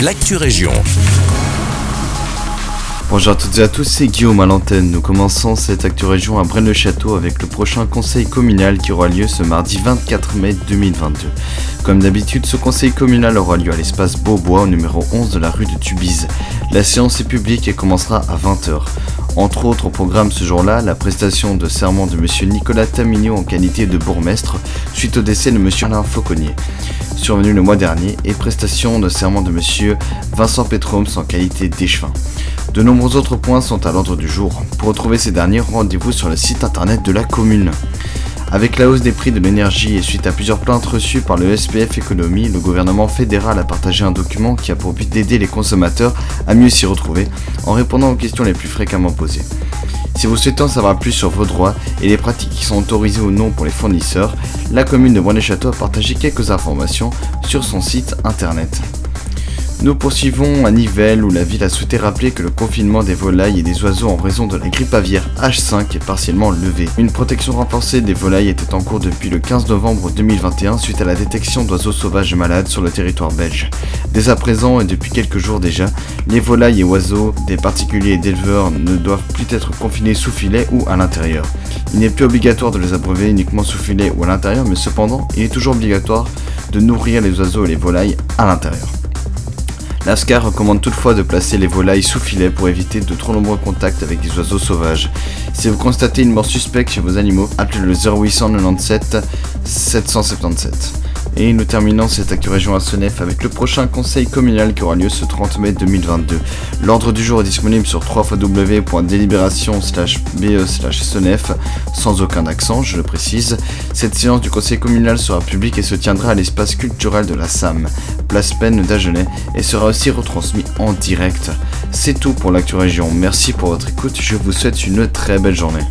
l'actu région. Bonjour à toutes et à tous, c'est Guillaume à l'antenne. Nous commençons cette Actu Région à Braine-le-Château avec le prochain conseil communal qui aura lieu ce mardi 24 mai 2022. Comme d'habitude, ce conseil communal aura lieu à l'espace Beaubois au numéro 11 de la rue de Tubize. La séance est publique et commencera à 20h. Entre autres au programme ce jour-là, la prestation de serment de M. Nicolas Tamigno en qualité de bourgmestre suite au décès de M. Alain Fauconnier survenu le mois dernier, et prestation de serment de M. Vincent Petroms en qualité d'échevin. De nombreux autres points sont à l'ordre du jour. Pour retrouver ces derniers, rendez-vous sur le site internet de la commune. Avec la hausse des prix de l'énergie et suite à plusieurs plaintes reçues par le SPF Économie, le gouvernement fédéral a partagé un document qui a pour but d'aider les consommateurs à mieux s'y retrouver en répondant aux questions les plus fréquemment posées. Si vous souhaitez en savoir plus sur vos droits et les pratiques qui sont autorisées ou non pour les fournisseurs, la commune de Bois-les-Châteaux a partagé quelques informations sur son site internet. Nous poursuivons à Nivelles où la ville a souhaité rappeler que le confinement des volailles et des oiseaux en raison de la grippe aviaire H5 est partiellement levé. Une protection renforcée des volailles était en cours depuis le 15 novembre 2021 suite à la détection d'oiseaux sauvages malades sur le territoire belge. Dès à présent et depuis quelques jours déjà, les volailles et oiseaux des particuliers et d'éleveurs ne doivent plus être confinés sous filet ou à l'intérieur. Il n'est plus obligatoire de les abreuver uniquement sous filet ou à l'intérieur, mais cependant, il est toujours obligatoire de nourrir les oiseaux et les volailles à l'intérieur. L'ASCAR recommande toutefois de placer les volailles sous filet pour éviter de trop nombreux contacts avec des oiseaux sauvages. Si vous constatez une mort suspecte chez vos animaux, appelez le 0897 777. Et nous terminons cette Actu Région à Senef avec le prochain conseil communal qui aura lieu ce 30 mai 2022. L'ordre du jour est disponible sur www.délibération be senef sans aucun accent, je le précise. Cette séance du conseil communal sera publique et se tiendra à l'espace culturel de la SAM, place Peine d'Agenais, et sera aussi retransmis en direct. C'est tout pour l'actu région. Merci pour votre écoute. Je vous souhaite une très belle journée.